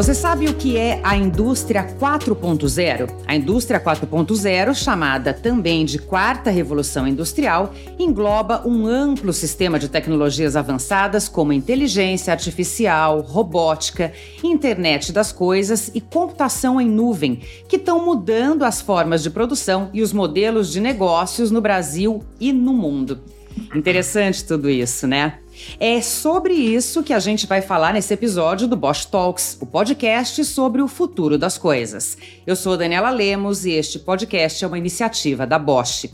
Você sabe o que é a indústria 4.0? A indústria 4.0, chamada também de quarta revolução industrial, engloba um amplo sistema de tecnologias avançadas como inteligência artificial, robótica, internet das coisas e computação em nuvem, que estão mudando as formas de produção e os modelos de negócios no Brasil e no mundo. Interessante tudo isso, né? É sobre isso que a gente vai falar nesse episódio do Bosch Talks, o podcast sobre o futuro das coisas. Eu sou Daniela Lemos e este podcast é uma iniciativa da Bosch.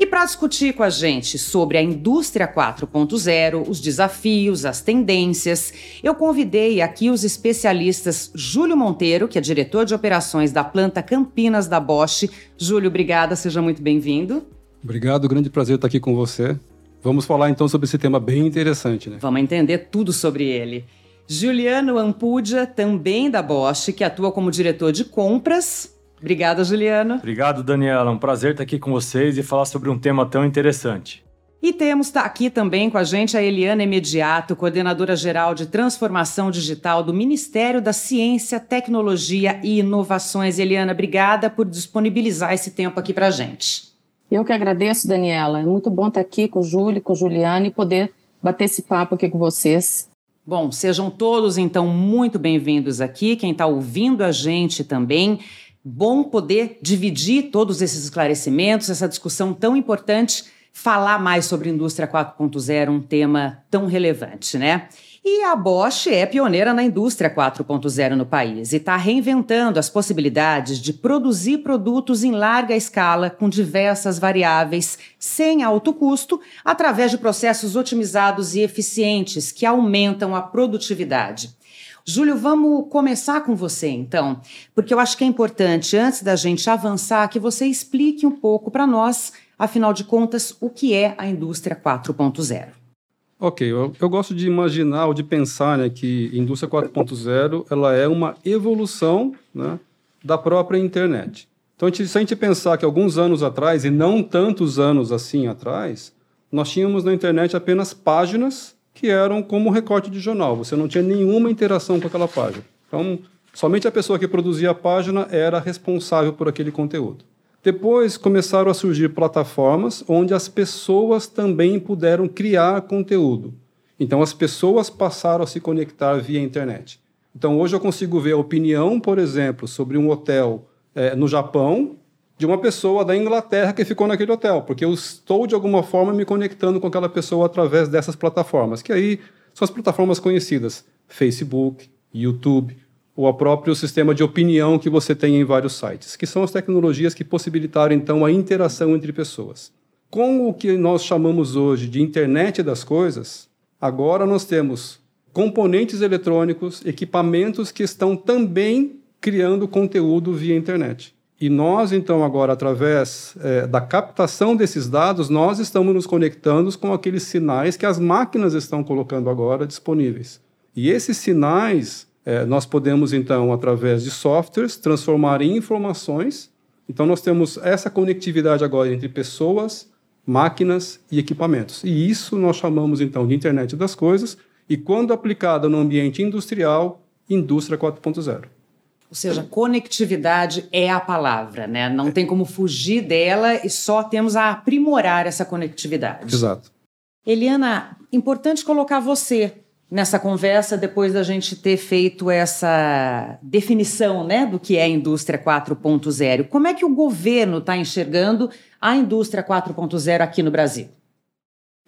E para discutir com a gente sobre a indústria 4.0, os desafios, as tendências, eu convidei aqui os especialistas Júlio Monteiro, que é diretor de operações da planta Campinas da Bosch. Júlio, obrigada, seja muito bem-vindo. Obrigado, grande prazer estar aqui com você. Vamos falar então sobre esse tema bem interessante, né? Vamos entender tudo sobre ele. Juliano Ampudia, também da Bosch, que atua como diretor de compras. Obrigada, Juliano. Obrigado, Daniela. Um prazer estar aqui com vocês e falar sobre um tema tão interessante. E temos tá aqui também com a gente a Eliana Imediato, coordenadora geral de transformação digital do Ministério da Ciência, Tecnologia e Inovações. Eliana, obrigada por disponibilizar esse tempo aqui para a gente. Eu que agradeço, Daniela. É muito bom estar aqui com o Júlio, com o Juliano e poder bater esse papo aqui com vocês. Bom, sejam todos então muito bem-vindos aqui. Quem está ouvindo a gente também. Bom poder dividir todos esses esclarecimentos, essa discussão tão importante, falar mais sobre indústria 4.0, um tema tão relevante, né? E a Bosch é pioneira na indústria 4.0 no país e está reinventando as possibilidades de produzir produtos em larga escala com diversas variáveis, sem alto custo, através de processos otimizados e eficientes que aumentam a produtividade. Júlio, vamos começar com você então, porque eu acho que é importante, antes da gente avançar, que você explique um pouco para nós, afinal de contas, o que é a indústria 4.0. Ok, eu, eu, gosto de imaginar ou de pensar né, que indústria 4.0 ela é uma evolução né, da própria internet. Então, se a gente pensar que alguns anos atrás, e não tantos anos assim atrás, nós tínhamos na internet apenas páginas que eram como recorte de jornal. Você não tinha nenhuma interação com aquela página. Então, somente a pessoa que produzia a página era responsável por aquele conteúdo. Depois começaram a surgir plataformas onde as pessoas também puderam criar conteúdo. Então as pessoas passaram a se conectar via internet. Então hoje eu consigo ver a opinião, por exemplo, sobre um hotel é, no Japão de uma pessoa da Inglaterra que ficou naquele hotel, porque eu estou de alguma forma me conectando com aquela pessoa através dessas plataformas, que aí são as plataformas conhecidas: Facebook, YouTube, ou o próprio sistema de opinião que você tem em vários sites, que são as tecnologias que possibilitaram então a interação entre pessoas. Com o que nós chamamos hoje de internet das coisas, agora nós temos componentes eletrônicos, equipamentos que estão também criando conteúdo via internet. E nós, então, agora, através é, da captação desses dados, nós estamos nos conectando com aqueles sinais que as máquinas estão colocando agora disponíveis. E esses sinais é, nós podemos, então, através de softwares, transformar em informações. Então, nós temos essa conectividade agora entre pessoas, máquinas e equipamentos. E isso nós chamamos, então, de internet das coisas. E quando aplicada no ambiente industrial, indústria 4.0. Ou seja, conectividade é a palavra, né? Não tem como fugir dela e só temos a aprimorar essa conectividade. Exato. Eliana, importante colocar você nessa conversa depois da gente ter feito essa definição né, do que é a indústria 4.0. Como é que o governo está enxergando a indústria 4.0 aqui no Brasil?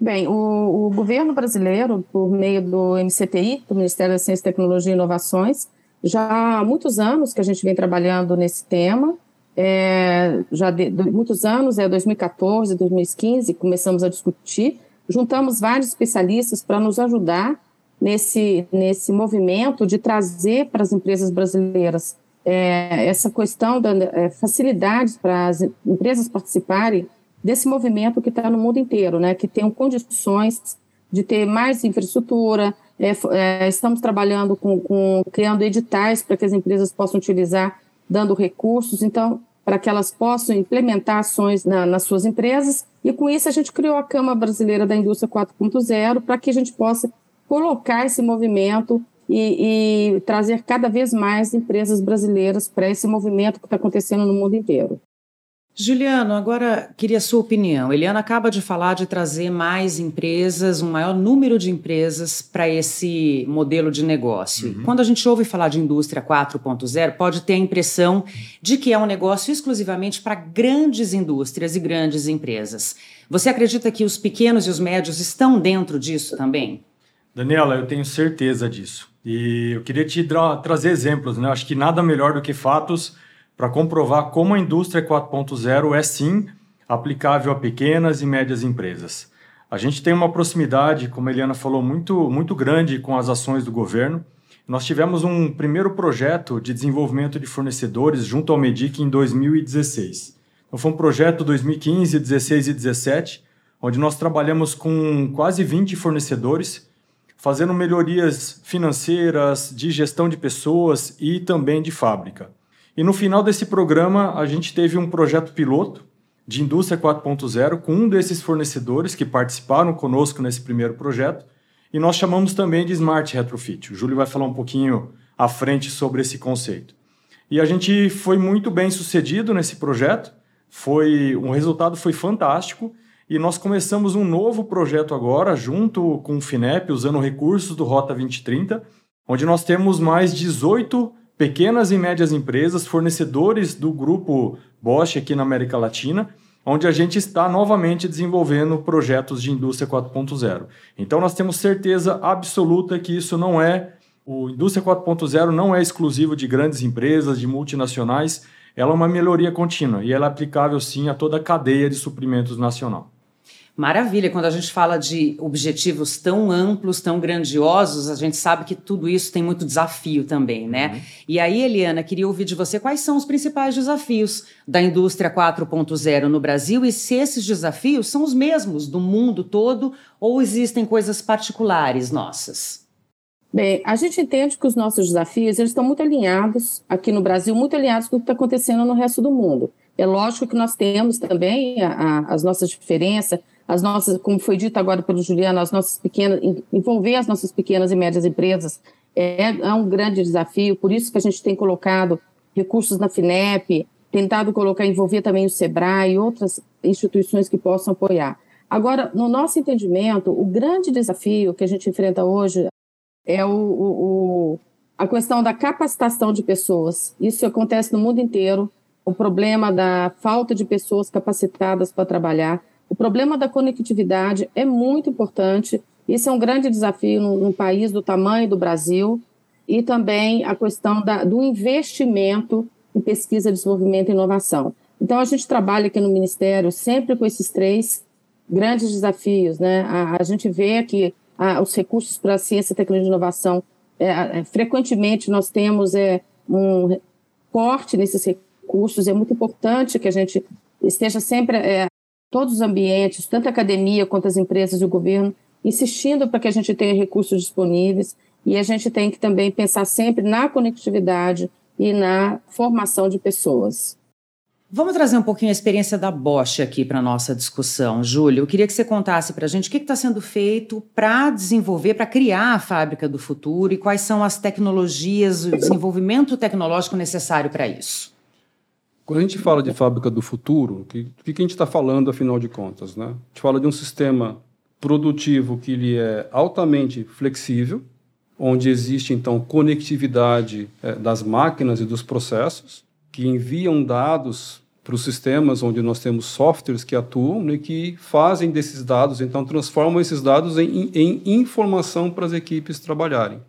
Bem, o, o, governo brasileiro, por meio do MCTI, do Ministério da Ciência, Tecnologia e Inovações, já há muitos anos que a gente vem trabalhando nesse tema, é, já de, de, muitos anos, é 2014, 2015, começamos a discutir, juntamos vários especialistas para nos ajudar nesse, nesse movimento de trazer para as empresas brasileiras é, essa questão da é, facilidades para as empresas participarem desse movimento que está no mundo inteiro, né, que tenham condições de ter mais infraestrutura. É, é, estamos trabalhando com, com criando editais para que as empresas possam utilizar, dando recursos. Então, para que elas possam implementar ações na, nas suas empresas. E com isso a gente criou a Câmara Brasileira da Indústria 4.0 para que a gente possa colocar esse movimento e, e trazer cada vez mais empresas brasileiras para esse movimento que está acontecendo no mundo inteiro. Juliano, agora queria a sua opinião. Eliana acaba de falar de trazer mais empresas, um maior número de empresas para esse modelo de negócio. Uhum. Quando a gente ouve falar de indústria 4.0, pode ter a impressão de que é um negócio exclusivamente para grandes indústrias e grandes empresas. Você acredita que os pequenos e os médios estão dentro disso também? Daniela, eu tenho certeza disso. E eu queria te tra trazer exemplos, né? Acho que nada melhor do que fatos para comprovar como a indústria 4.0 é sim aplicável a pequenas e médias empresas. A gente tem uma proximidade, como a Eliana falou, muito, muito grande com as ações do governo. Nós tivemos um primeiro projeto de desenvolvimento de fornecedores junto ao Medic em 2016. Então, foi um projeto 2015, 16 e 17, onde nós trabalhamos com quase 20 fornecedores, fazendo melhorias financeiras, de gestão de pessoas e também de fábrica. E no final desse programa, a gente teve um projeto piloto de indústria 4.0 com um desses fornecedores que participaram conosco nesse primeiro projeto. E nós chamamos também de Smart Retrofit. O Júlio vai falar um pouquinho à frente sobre esse conceito. E a gente foi muito bem sucedido nesse projeto. Foi um resultado foi fantástico e nós começamos um novo projeto agora junto com o Finep, usando recursos do Rota 2030, onde nós temos mais 18 pequenas e médias empresas, fornecedores do grupo Bosch aqui na América Latina, onde a gente está novamente desenvolvendo projetos de indústria 4.0. Então nós temos certeza absoluta que isso não é o indústria 4.0 não é exclusivo de grandes empresas, de multinacionais, ela é uma melhoria contínua e ela é aplicável sim a toda a cadeia de suprimentos nacional. Maravilha, quando a gente fala de objetivos tão amplos, tão grandiosos, a gente sabe que tudo isso tem muito desafio também, né? Uhum. E aí, Eliana, queria ouvir de você quais são os principais desafios da indústria 4.0 no Brasil e se esses desafios são os mesmos do mundo todo ou existem coisas particulares nossas. Bem, a gente entende que os nossos desafios eles estão muito alinhados aqui no Brasil, muito alinhados com o que está acontecendo no resto do mundo. É lógico que nós temos também a, a, as nossas diferenças, as nossas, como foi dito agora pelo Juliano, as nossas pequenas, envolver as nossas pequenas e médias empresas é, é um grande desafio, por isso que a gente tem colocado recursos na FINEP, tentado colocar, envolver também o SEBRAE e outras instituições que possam apoiar. Agora, no nosso entendimento, o grande desafio que a gente enfrenta hoje é o, o, a questão da capacitação de pessoas. Isso acontece no mundo inteiro, o problema da falta de pessoas capacitadas para trabalhar. O problema da conectividade é muito importante. Isso é um grande desafio num, país do tamanho do Brasil. E também a questão da, do investimento em pesquisa, desenvolvimento e inovação. Então, a gente trabalha aqui no Ministério sempre com esses três grandes desafios. Né? A, a gente vê que a, os recursos para ciência, tecnologia e inovação, é, é, frequentemente nós temos é, um corte nesses recursos. É muito importante que a gente esteja sempre é, todos os ambientes, tanto a academia quanto as empresas e o governo, insistindo para que a gente tenha recursos disponíveis e a gente tem que também pensar sempre na conectividade e na formação de pessoas. Vamos trazer um pouquinho a experiência da Bosch aqui para a nossa discussão. Júlio, eu queria que você contasse para a gente o que está sendo feito para desenvolver, para criar a fábrica do futuro e quais são as tecnologias, o desenvolvimento tecnológico necessário para isso. Quando a gente fala de fábrica do futuro, o que, que, a gente está falando, afinal de contas? Né? A gente fala de um sistema produtivo que ele é altamente flexível, onde existe, então, conectividade é, das máquinas e dos processos, que enviam dados para os sistemas onde nós temos softwares que atuam né, e que fazem desses dados, então, transformam esses dados em, em informação para as equipes trabalharem.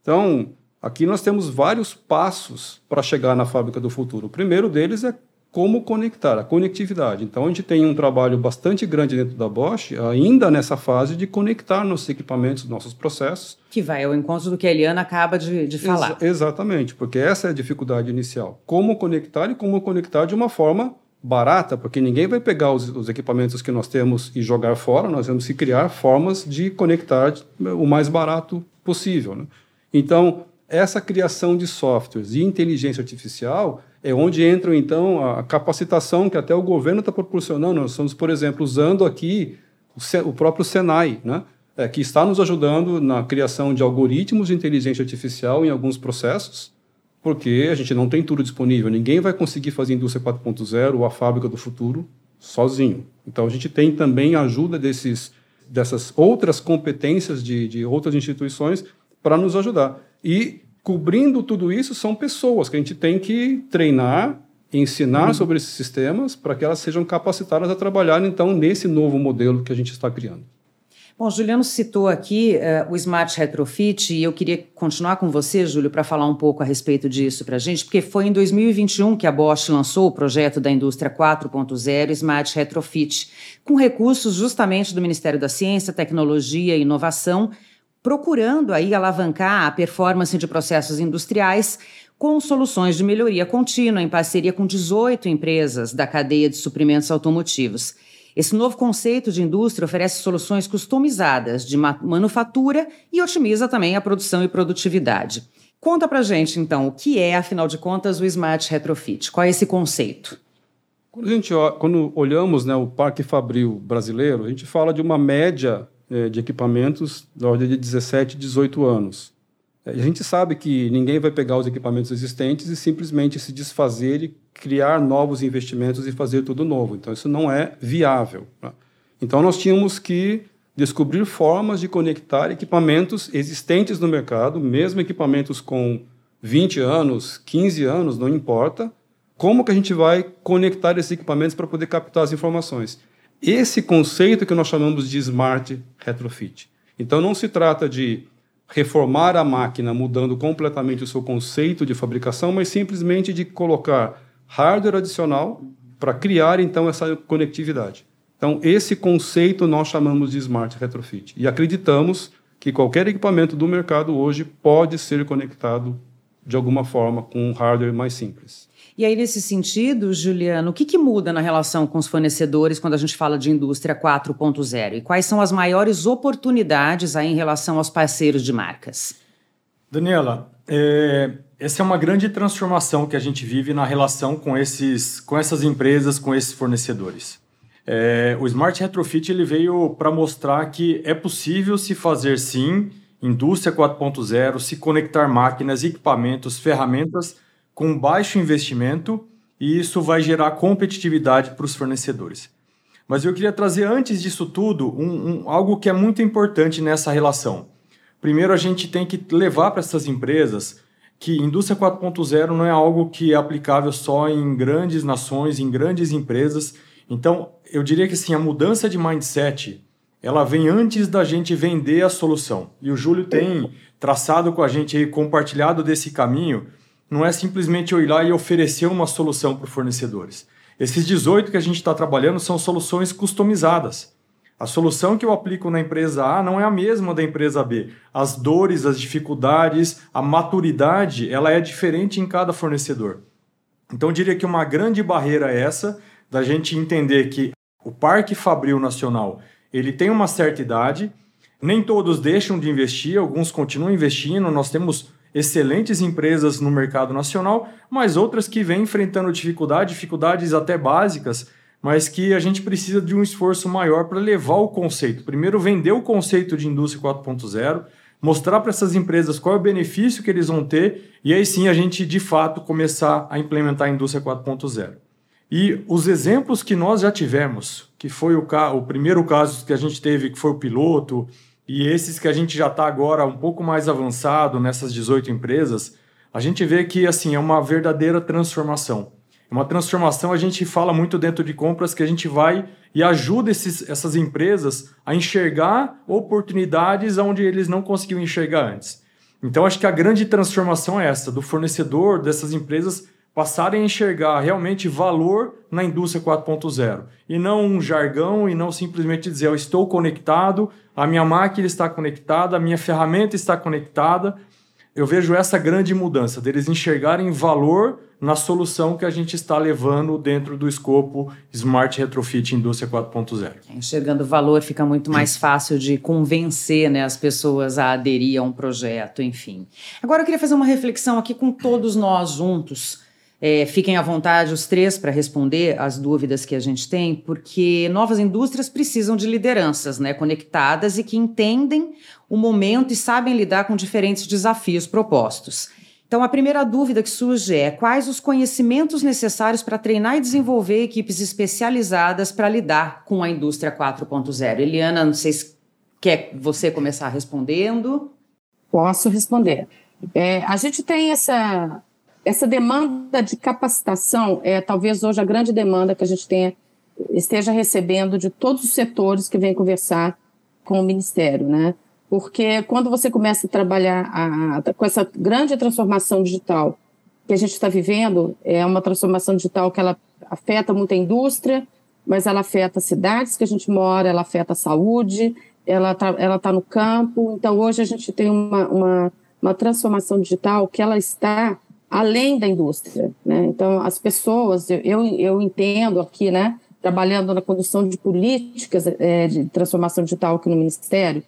Então, Aqui nós temos vários passos para chegar na fábrica do futuro. O primeiro deles é como conectar, a conectividade. Então, a gente tem um trabalho bastante grande dentro da Bosch, ainda nessa fase de conectar nossos equipamentos, nossos processos. Que vai ao encontro do que a Eliana acaba de, de falar. Ex exatamente, porque essa é a dificuldade inicial. Como conectar e como conectar de uma forma barata, porque ninguém vai pegar os, os, equipamentos que nós temos e jogar fora, nós temos que criar formas de conectar o mais barato possível. Né? Então, essa criação de softwares e inteligência artificial é onde entra, então, a capacitação que até o governo está proporcionando. Nós estamos, por exemplo, usando aqui o, próprio Senai, né? é, que está nos ajudando na criação de algoritmos de inteligência artificial em alguns processos, porque a gente não tem tudo disponível. Ninguém vai conseguir fazer indústria 4.0 ou a fábrica do futuro sozinho. Então a gente tem também a ajuda desses, dessas outras competências de, de outras instituições para nos ajudar. E cobrindo tudo isso são pessoas que a gente tem que treinar, ensinar uhum. sobre esses sistemas para que elas sejam capacitadas a trabalhar então nesse novo modelo que a gente está criando. Bom, Juliano citou aqui uh, o Smart Retrofit e eu queria continuar com você, Júlio, para falar um pouco a respeito disso para a gente, porque foi em 2021 que a Bosch lançou o projeto da indústria 4.0 Smart Retrofit, com recursos justamente do Ministério da Ciência, Tecnologia e Inovação, procurando aí alavancar a performance de processos industriais com soluções de melhoria contínua em parceria com 18 empresas da cadeia de suprimentos automotivos. Esse novo conceito de indústria oferece soluções customizadas de manufatura e otimiza também a produção e produtividade. Conta pra gente, então, o que é, afinal de contas, o Smart Retrofit? Qual é esse conceito? Quando, a gente, quando olhamos né, o parque fabril brasileiro, a gente fala de uma média de equipamentos da ordem de 17, 18 anos. É, a gente sabe que ninguém vai pegar os equipamentos existentes e simplesmente se desfazer e criar novos investimentos e fazer tudo novo. Então, isso não é viável. Né? Então, nós tínhamos que descobrir formas de conectar equipamentos existentes no mercado, mesmo equipamentos com 20 anos, 15 anos, não importa, como que a gente vai conectar esses equipamentos para poder captar as informações. Esse conceito que nós chamamos de smart retrofit. Então, não se trata de reformar a máquina mudando completamente o seu conceito de fabricação, mas simplesmente de colocar hardware adicional para criar então essa conectividade. Então, esse conceito nós chamamos de Smart Retrofit. E acreditamos que qualquer equipamento do mercado hoje pode ser conectado de alguma forma com um hardware mais simples. E aí, nesse sentido, Juliano, o que, que muda na relação com os fornecedores quando a gente fala de indústria 4.0? E quais são as maiores oportunidades aí em relação aos parceiros de marcas? Daniela, é, essa é uma grande transformação que a gente vive na relação com, esses, com essas empresas, com esses fornecedores. É, o Smart Retrofit ele veio para mostrar que é possível se fazer sim indústria 4.0, se conectar máquinas, equipamentos, ferramentas com baixo investimento e isso vai gerar competitividade para os fornecedores. Mas eu queria trazer antes disso tudo um, um, algo que é muito importante nessa relação. Primeiro, a gente tem que levar para essas empresas que indústria 4.0 não é algo que é aplicável só em grandes nações, em grandes empresas. Então, eu diria que assim, a mudança de mindset, ela vem antes da gente vender a solução. E o Júlio tem traçado com a gente aí, compartilhado desse caminho, não é simplesmente eu ir lá e oferecer uma solução para os fornecedores. Esses 18 que a gente está trabalhando são soluções customizadas. A solução que eu aplico na empresa A não é a mesma da empresa B. As dores, as dificuldades, a maturidade, ela é diferente em cada fornecedor. Então, eu diria que uma grande barreira é essa, da gente entender que o Parque Fabril Nacional ele tem uma certa idade, nem todos deixam de investir, alguns continuam investindo. Nós temos excelentes empresas no mercado nacional, mas outras que vêm enfrentando dificuldade, dificuldades até básicas, mas que a gente precisa de um esforço maior para levar o conceito. Primeiro, vender o conceito de indústria 4.0, mostrar para essas empresas qual é o benefício que eles vão ter, e aí sim a gente de fato começar a implementar a indústria 4.0. E os exemplos que nós já tivemos, que foi o, o primeiro caso que a gente teve, que foi o piloto, e esses que a gente já está agora um pouco mais avançado nessas 18 empresas, a gente vê que assim é uma verdadeira transformação. É uma transformação, a gente fala muito dentro de compras que a gente vai e ajuda esses, essas empresas a enxergar oportunidades onde eles não conseguiam enxergar antes. Então, acho que a grande transformação é essa, do fornecedor dessas empresas passarem a enxergar realmente valor na indústria 4.0 e não um jargão e não simplesmente dizer eu estou conectado, a minha máquina está conectada, a minha ferramenta está conectada. Eu vejo essa grande mudança deles enxergarem valor na solução que a gente está levando dentro do escopo Smart Retrofit Indústria 4.0. Enxergando valor fica muito mais fácil de convencer né, as pessoas a aderir a um projeto, enfim. Agora eu queria fazer uma reflexão aqui com todos nós juntos É, fiquem à vontade os três para responder as dúvidas que a gente tem, porque novas indústrias precisam de lideranças né, conectadas e que entendem o momento e sabem lidar com diferentes desafios propostos. Então, a primeira dúvida que surge é quais os conhecimentos necessários para treinar e desenvolver equipes especializadas para lidar com a indústria 4.0? Eliana, não sei se quer você começar respondendo. Posso responder. É, a gente tem essa, essa demanda de capacitação, é talvez hoje a grande demanda que a gente tenha, esteja recebendo de todos os setores que vêm conversar com o Ministério, né? porque quando você começa a trabalhar a, com essa grande transformação digital que a gente está vivendo, é uma transformação digital que ela afeta muito a indústria, mas ela afeta as cidades que a gente mora, ela afeta a saúde, ela está ela tá no campo. Então, hoje a gente tem uma, uma, uma transformação digital que ela está além da indústria. Né? Então, as pessoas, eu, eu entendo aqui, né, trabalhando na condução de políticas é, de transformação digital aqui no Ministério,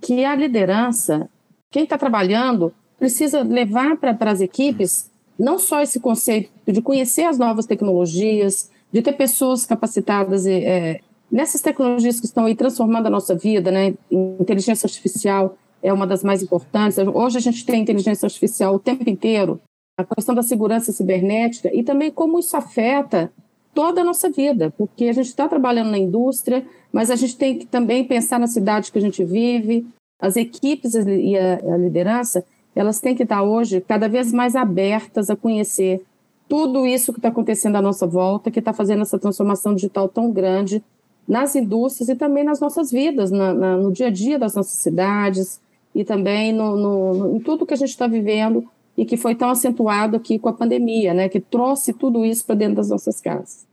que a liderança, quem está trabalhando, precisa levar para as equipes não só esse conceito de conhecer as novas tecnologias, de ter pessoas capacitadas é, nessas tecnologias que estão aí transformando a nossa vida, né? Inteligência artificial é uma das mais importantes. Hoje a gente tem inteligência artificial o tempo inteiro. A questão da segurança cibernética e também como isso afeta toda a nossa vida, porque a gente está trabalhando na indústria, mas a gente tem que também pensar na cidade que a gente vive. As equipes e a, liderança, elas têm que estar hoje cada vez mais abertas a conhecer tudo isso que está acontecendo à nossa volta, que está fazendo essa transformação digital tão grande nas indústrias e também nas nossas vidas, na, na, no dia a dia das nossas cidades e também no, no, em tudo que a gente está vivendo e que foi tão acentuado aqui com a pandemia, né, que trouxe tudo isso para dentro das nossas casas.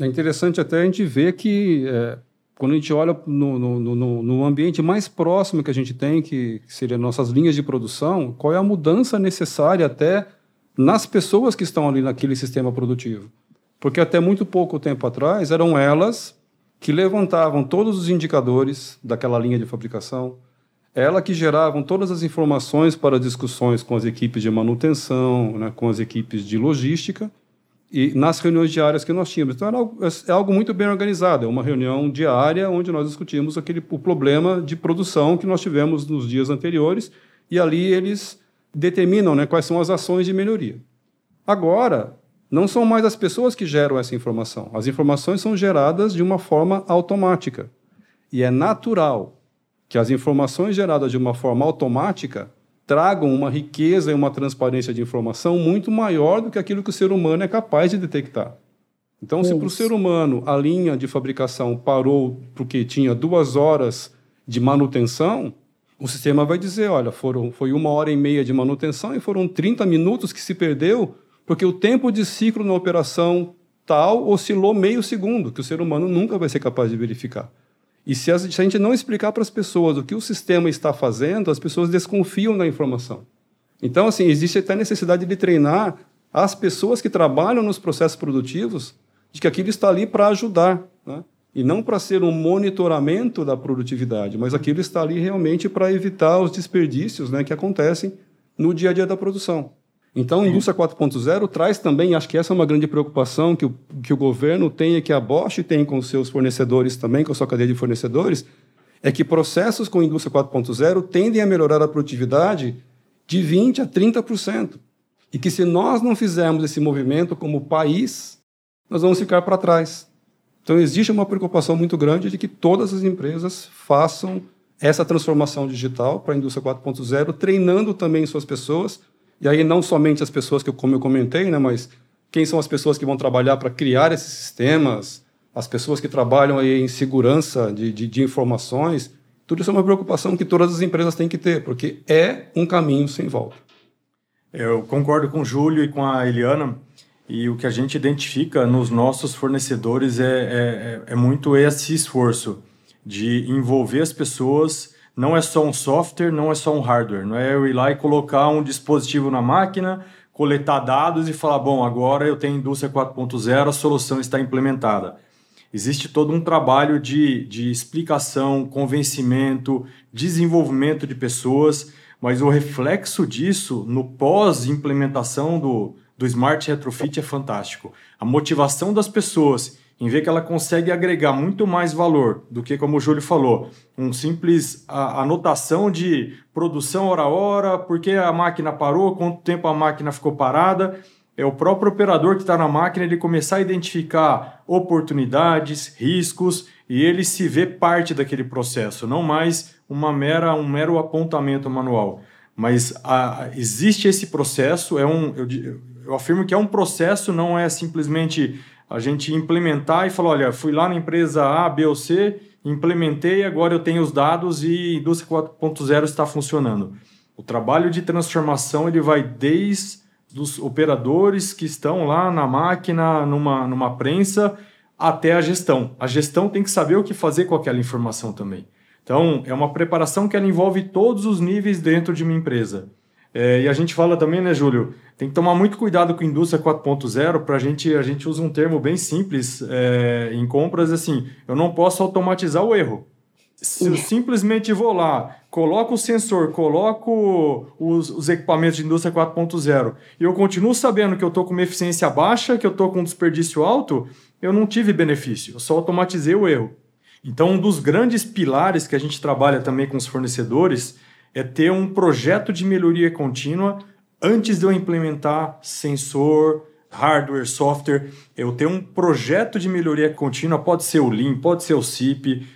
É interessante até a gente ver que é, quando a gente olha no, no, no, no, ambiente mais próximo que a gente tem, que seriam nossas linhas de produção, qual é a mudança necessária até nas pessoas que estão ali naquele sistema produtivo. Porque até muito pouco tempo atrás eram elas que levantavam todos os indicadores daquela linha de fabricação, ela que geravam todas as informações para discussões com as equipes de manutenção, né, com as equipes de logística, e nas reuniões diárias que nós tínhamos. Então, algo, é algo muito bem organizado, é uma reunião diária onde nós discutimos aquele, o problema de produção que nós tivemos nos dias anteriores, e ali eles determinam né, quais são as ações de melhoria. Agora, não são mais as pessoas que geram essa informação, as informações são geradas de uma forma automática. E é natural que as informações geradas de uma forma automática tragam uma riqueza e uma transparência de informação muito maior do que aquilo que o ser humano é capaz de detectar. Então, Isso. se para o ser humano a linha de fabricação parou porque tinha duas horas de manutenção, o sistema vai dizer: olha, foram, foi uma hora e meia de manutenção e foram 30 minutos que se perdeu porque o tempo de ciclo na operação tal oscilou meio segundo, que o ser humano nunca vai ser capaz de verificar. E se a, a gente não explicar para as pessoas o que o sistema está fazendo, as pessoas desconfiam da informação. Então, assim, existe até necessidade de treinar as pessoas que trabalham nos processos produtivos de que aquilo está ali para ajudar, né? e não para ser um monitoramento da produtividade, mas aquilo está ali realmente para evitar os desperdícios né, que acontecem no dia a dia da produção. Então, a indústria 4.0 traz também, acho que essa é uma grande preocupação que o, que o governo tem e que a Bosch tem com seus fornecedores também, com a sua cadeia de fornecedores, é que processos com indústria 4.0 tendem a melhorar a produtividade de 20% a 30%. E que se nós não fizermos esse movimento como país, nós vamos ficar para trás. Então, existe uma preocupação muito grande de que todas as empresas façam essa transformação digital para a indústria 4.0, treinando também suas pessoas e aí não somente as pessoas que, como eu comentei, né, mas quem são as pessoas que vão trabalhar para criar esses sistemas, as pessoas que trabalham aí em segurança de, de, de informações, tudo isso é uma preocupação que todas as empresas têm que ter, porque é um caminho sem volta. Eu concordo com o Júlio e com a Eliana, e o que a gente identifica nos nossos fornecedores é, é, é muito esse esforço de envolver as pessoas não é só um software, não é só um hardware. Não é eu ir lá e colocar um dispositivo na máquina, coletar dados e falar: bom, agora eu tenho indústria 4.0, a solução está implementada. Existe todo um trabalho de, de explicação, convencimento, desenvolvimento de pessoas, mas o reflexo disso no pós-implementação do, do Smart Retrofit é fantástico. A motivação das pessoas em ver que ela consegue agregar muito mais valor do que, como o Júlio falou, um simples anotação de produção hora a hora, por que a máquina parou, quanto tempo a máquina ficou parada. É o próprio operador que está na máquina ele começar a identificar oportunidades, riscos e ele se vê parte daquele processo, não mais uma mera, um mero apontamento manual. Mas a, existe esse processo, é um, eu, eu afirmo que é um processo, não é simplesmente a gente implementar e falar, olha, fui lá na empresa A, B ou C, implementei, agora eu tenho os dados e indústria 4.0 está funcionando. O trabalho de transformação ele vai desde os operadores que estão lá na máquina, numa, numa prensa, até a gestão. A gestão tem que saber o que fazer com aquela informação também. Então, é uma preparação que ela envolve todos os níveis dentro de uma empresa. É, e a gente fala também, né, Júlio? Tem que tomar muito cuidado com a indústria 4.0 para a gente. A gente usa um termo bem simples é, em compras assim: eu não posso automatizar o erro. Se eu simplesmente vou lá, coloco o sensor, coloco os, os equipamentos de indústria 4.0 e eu continuo sabendo que eu estou com uma eficiência baixa, que eu estou com um desperdício alto, eu não tive benefício, eu só automatizei o erro. Então, um dos grandes pilares que a gente trabalha também com os fornecedores é ter um projeto de melhoria contínua antes de eu implementar sensor, hardware, software. Eu ter um projeto de melhoria contínua, pode ser o Lean, pode ser o CIP.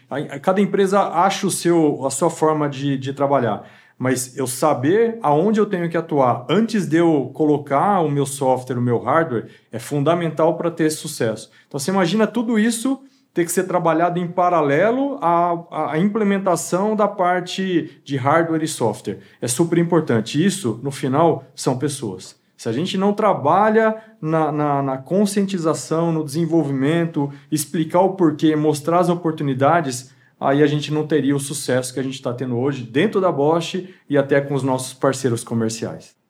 Cada empresa acha o seu, a sua forma de, de trabalhar. Mas eu saber aonde eu tenho que atuar antes de eu colocar o meu software, o meu hardware, é fundamental para ter sucesso. Então você imagina tudo isso ter que ser trabalhado em paralelo à, à, implementação da parte de hardware e software. É super importante. Isso, no final, são pessoas. Se a gente não trabalha na, na, na conscientização, no desenvolvimento, explicar o porquê, mostrar as oportunidades, aí a gente não teria o sucesso que a gente está tendo hoje dentro da Bosch e até com os nossos parceiros comerciais.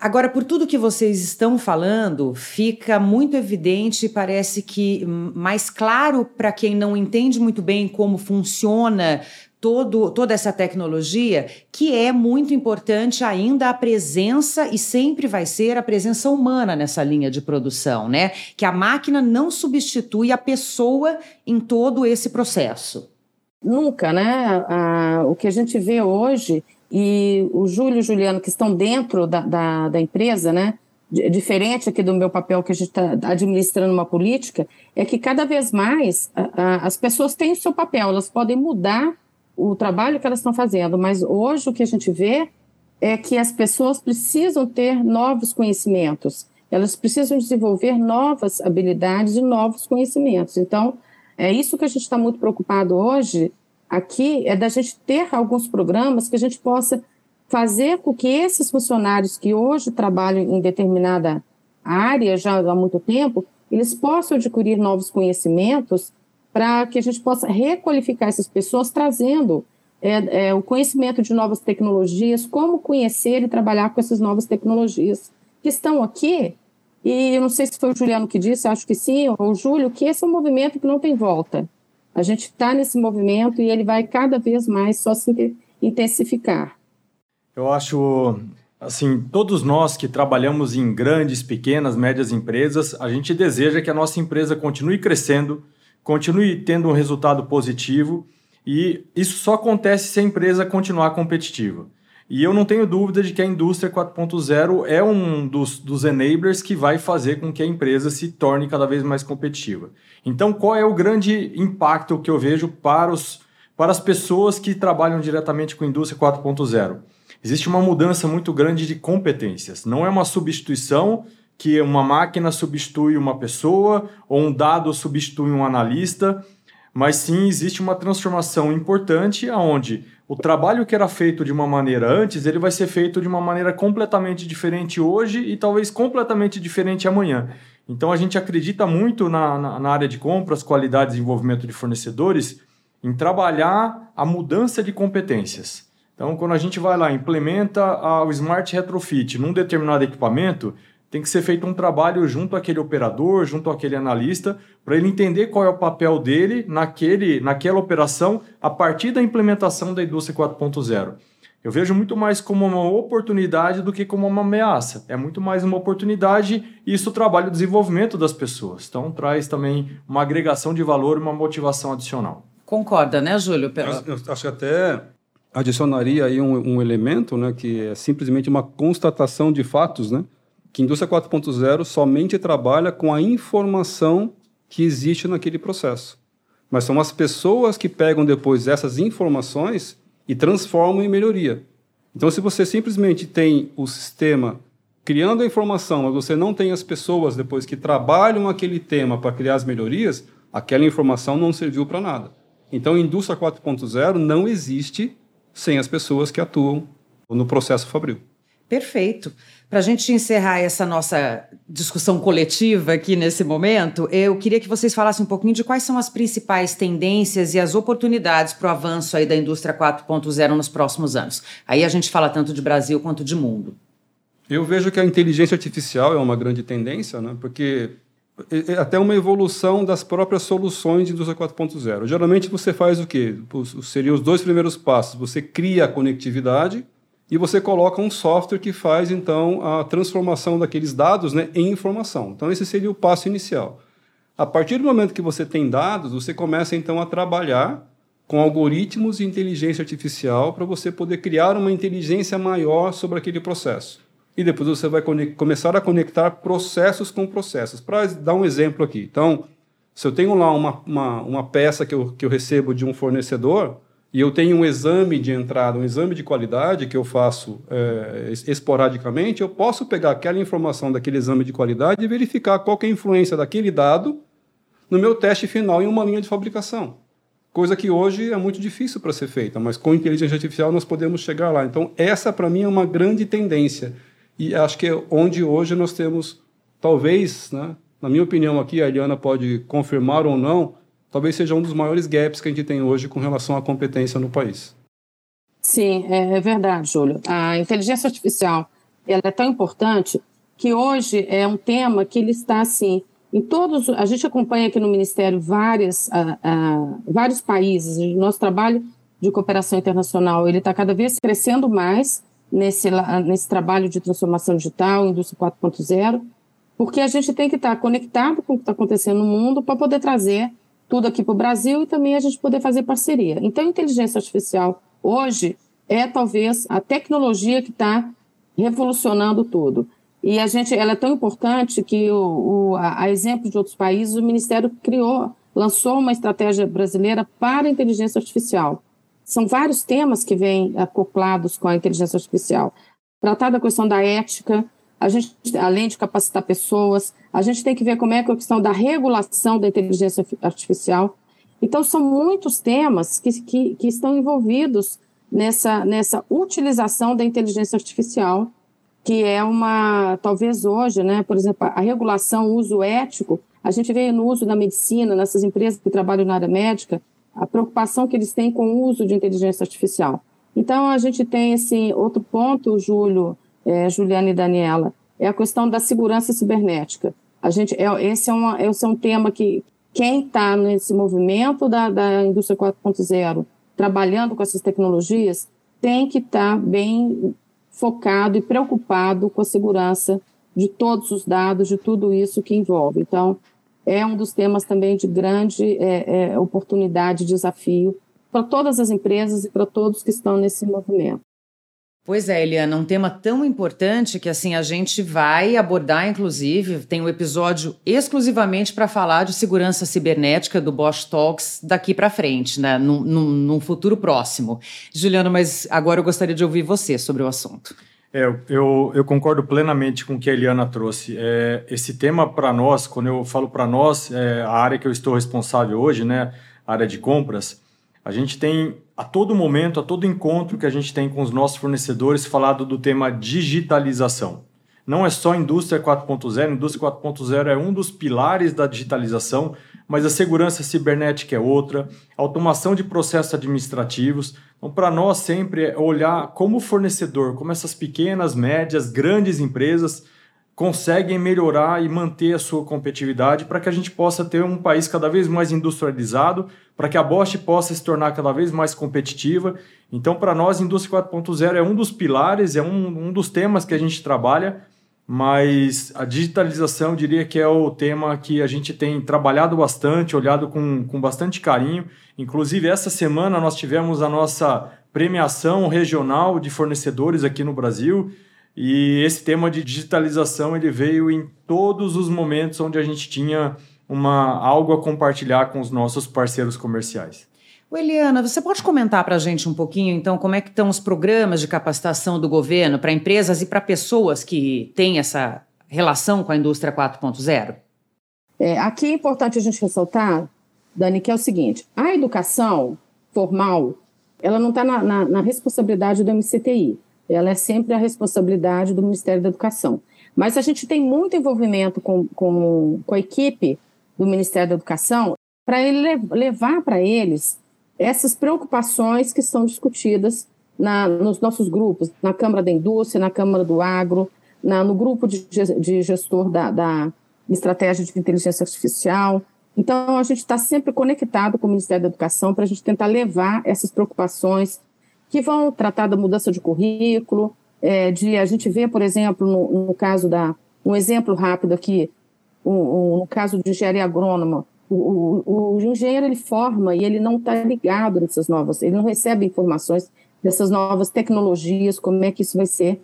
Agora, por tudo que vocês estão falando, fica muito evidente parece que mais claro para quem não entende muito bem como funciona todo, toda essa tecnologia, que é muito importante ainda a presença e sempre vai ser a presença humana nessa linha de produção, né? Que a máquina não substitui a pessoa em todo esse processo. Nunca, né? Ah, o que a gente vê hoje e o Júlio e o Juliano, que estão dentro da, da, da empresa, né? diferente aqui do meu papel que a gente está administrando uma política, é que cada vez mais a, a, as pessoas têm o seu papel, elas podem mudar o trabalho que elas estão fazendo, mas hoje o que a gente vê é que as pessoas precisam ter novos conhecimentos, elas precisam desenvolver novas habilidades e novos conhecimentos. Então, é isso que a gente está muito preocupado hoje, aqui é da gente ter alguns programas que a gente possa fazer com que esses funcionários que hoje trabalham em determinada área já há muito tempo, eles possam adquirir novos conhecimentos para que a gente possa requalificar essas pessoas, trazendo é, é, o conhecimento de novas tecnologias, como conhecer e trabalhar com essas novas tecnologias que estão aqui. E eu não sei se foi o Juliano que disse, acho que sim, ou o Júlio, que esse é um movimento que não tem volta. A gente está nesse movimento e ele vai cada vez mais só se intensificar. Eu acho, assim, todos nós que trabalhamos em grandes, pequenas, médias empresas, a gente deseja que a nossa empresa continue crescendo, continue tendo um resultado positivo e isso só acontece se a empresa continuar competitiva. E eu não tenho dúvida de que a indústria 4.0 é um dos, dos enablers que vai fazer com que a empresa se torne cada vez mais competitiva. Então, qual é o grande impacto que eu vejo para, os, para as pessoas que trabalham diretamente com a indústria 4.0? Existe uma mudança muito grande de competências. Não é uma substituição que uma máquina substitui uma pessoa ou um dado substitui um analista, mas sim existe uma transformação importante aonde o trabalho que era feito de uma maneira antes, ele vai ser feito de uma maneira completamente diferente hoje e talvez completamente diferente amanhã. Então a gente acredita muito na, na, na área de compras, qualidade e desenvolvimento de fornecedores em trabalhar a mudança de competências. Então, quando a gente vai lá implementa o Smart Retrofit num determinado equipamento, tem que ser feito um trabalho junto àquele operador, junto àquele analista, para ele entender qual é o papel dele naquele, naquela operação a partir da implementação da indústria 4.0. eu vejo muito mais como uma oportunidade do que como uma ameaça. É muito mais uma oportunidade e isso trabalha o desenvolvimento das pessoas. Então, traz também uma agregação de valor e uma motivação adicional. Concorda, né, Júlio? Eu, eu acho que até adicionaria aí um, um, elemento, né, que é simplesmente uma constatação de fatos, né, que indústria 4.0 somente trabalha com a informação que existe naquele processo. Mas são as pessoas que pegam depois essas informações e transformam em melhoria. Então, se você simplesmente tem o sistema criando a informação, mas você não tem as pessoas depois que trabalham aquele tema para criar as melhorias, aquela informação não serviu para nada. Então, indústria 4.0 não existe sem as pessoas que atuam no processo fabril. Perfeito. Para a gente encerrar essa nossa discussão coletiva aqui nesse momento, eu queria que vocês falassem um pouquinho de quais são as principais tendências e as oportunidades para o avanço aí da indústria 4.0 nos próximos anos. Aí a gente fala tanto de Brasil quanto de mundo. Eu vejo que a inteligência artificial é uma grande tendência, né? porque é, é até uma evolução das próprias soluções de indústria 4.0. Geralmente você faz o quê? Seriam os dois primeiros passos. Você cria a conectividade e você coloca um software que faz então a transformação daqueles dados né, em informação. Então esse seria o passo inicial. A partir do momento que você tem dados, você começa então a trabalhar com algoritmos de inteligência artificial para você poder criar uma inteligência maior sobre aquele processo. E depois você vai começar a conectar processos com processos. Para dar um exemplo aqui. Então, se eu tenho lá uma, uma, uma peça que eu, que eu recebo de um fornecedor, e eu tenho um exame de entrada, um exame de qualidade que eu faço é, esporadicamente, eu posso pegar aquela informação daquele exame de qualidade e verificar qual é a influência daquele dado no meu teste final em uma linha de fabricação. Coisa que hoje é muito difícil para ser feita, mas com inteligência artificial nós podemos chegar lá. Então, essa para mim é uma grande tendência. E acho que é onde hoje nós temos, talvez, né, na minha opinião aqui, a Eliana pode confirmar ou não, talvez seja um dos maiores gaps que a gente tem hoje com relação à competência no país. Sim, é, é verdade, Júlio. A inteligência artificial ela é tão importante que hoje é um tema que ele está assim em todos. A gente acompanha aqui no Ministério várias, vários países. Nosso trabalho de cooperação internacional ele está cada vez crescendo mais nesse, nesse trabalho de transformação digital, indústria 4.0, porque a gente tem que estar conectado com o que está acontecendo no mundo para poder trazer tudo aqui para o Brasil e também a gente poder fazer parceria. Então, a inteligência artificial hoje é talvez a tecnologia que está revolucionando tudo. E a gente, ela é tão importante que, o, o, a, a exemplo de outros países, o Ministério criou, lançou uma estratégia brasileira para a inteligência artificial. São vários temas que vêm acoplados com a inteligência artificial. Tratar da questão da ética, a gente, além de capacitar pessoas, a gente tem que ver como é, é a questão da regulação da inteligência artificial. Então, são muitos temas que, que, que estão envolvidos nessa, nessa utilização da inteligência artificial, que é uma, talvez hoje, né, por exemplo, a regulação, o uso ético, a gente vê no uso da medicina, nessas empresas que trabalham na área médica, a preocupação que eles têm com o uso de inteligência artificial. Então, a gente tem esse outro ponto, Júlio, é, Juliana e Daniela, é a questão da segurança cibernética. A gente, é, esse, é uma, esse é um tema que quem está nesse movimento da, da indústria 4.0, trabalhando com essas tecnologias, tem que estar tá bem focado e preocupado com a segurança de todos os dados, de tudo isso que envolve. Então, é um dos temas também de grande é, é, oportunidade, desafio para todas as empresas e para todos que estão nesse movimento. Pois é, Eliana, um tema tão importante que assim a gente vai abordar, inclusive, tem um episódio exclusivamente para falar de segurança cibernética do Bosch Talks daqui para frente, né, num, num, futuro próximo. Juliana, mas agora eu gostaria de ouvir você sobre o assunto. É, eu, eu concordo plenamente com o que a Eliana trouxe. É, esse tema para nós, quando eu falo para nós, é, a área que eu estou responsável hoje, né, a área de compras, a gente tem a todo momento, a todo encontro que a gente tem com os nossos fornecedores falado do tema digitalização. Não é só indústria 4.0, indústria 4.0 é um dos pilares da digitalização, mas a segurança cibernética é outra, automação de processos administrativos. Então, para nós sempre é olhar como fornecedor, como essas pequenas, médias, grandes empresas conseguem melhorar e manter a sua competitividade para que a gente possa ter um país cada vez mais industrializado, para que a Bosch possa se tornar cada vez mais competitiva. Então, para nós, indústria 4.0 é um dos pilares, é um, um dos temas que a gente trabalha, mas a digitalização, eu diria que é o tema que a gente tem trabalhado bastante, olhado com, com bastante carinho. Inclusive, essa semana nós tivemos a nossa premiação regional de fornecedores aqui no Brasil. E esse tema de digitalização ele veio em todos os momentos onde a gente tinha uma, algo a compartilhar com os nossos parceiros comerciais. O Eliana, você pode comentar para a gente um pouquinho, então, como é que estão os programas de capacitação do governo para empresas e para pessoas que têm essa relação com a indústria 4.0? É, aqui é importante a gente ressaltar, Dani, que é o seguinte: a educação formal, ela não está na, na, na responsabilidade do MCTI, ela é sempre a responsabilidade do Ministério da Educação. Mas a gente tem muito envolvimento com, com, com a equipe do Ministério da Educação para ele levar para eles essas preocupações que são discutidas na, nos nossos grupos, na Câmara da Indústria, na Câmara do Agro, na, no grupo de, de gestor da, da estratégia de inteligência artificial. Então, a gente está sempre conectado com o Ministério da Educação para a gente tentar levar essas preocupações que vão tratar da mudança de currículo, é, de a gente vê, por exemplo, no, no caso da um exemplo rápido aqui, no caso de engenharia agrônoma, o, o, o, engenheiro ele forma e ele não está ligado nessas novas, ele não recebe informações dessas novas tecnologias, como é que isso vai ser